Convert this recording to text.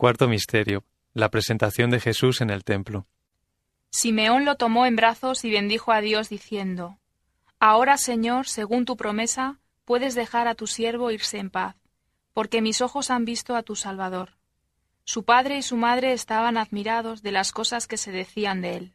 Cuarto Misterio. La presentación de Jesús en el templo. Simeón lo tomó en brazos y bendijo a Dios diciendo, Ahora, Señor, según tu promesa, puedes dejar a tu siervo irse en paz, porque mis ojos han visto a tu Salvador. Su padre y su madre estaban admirados de las cosas que se decían de él.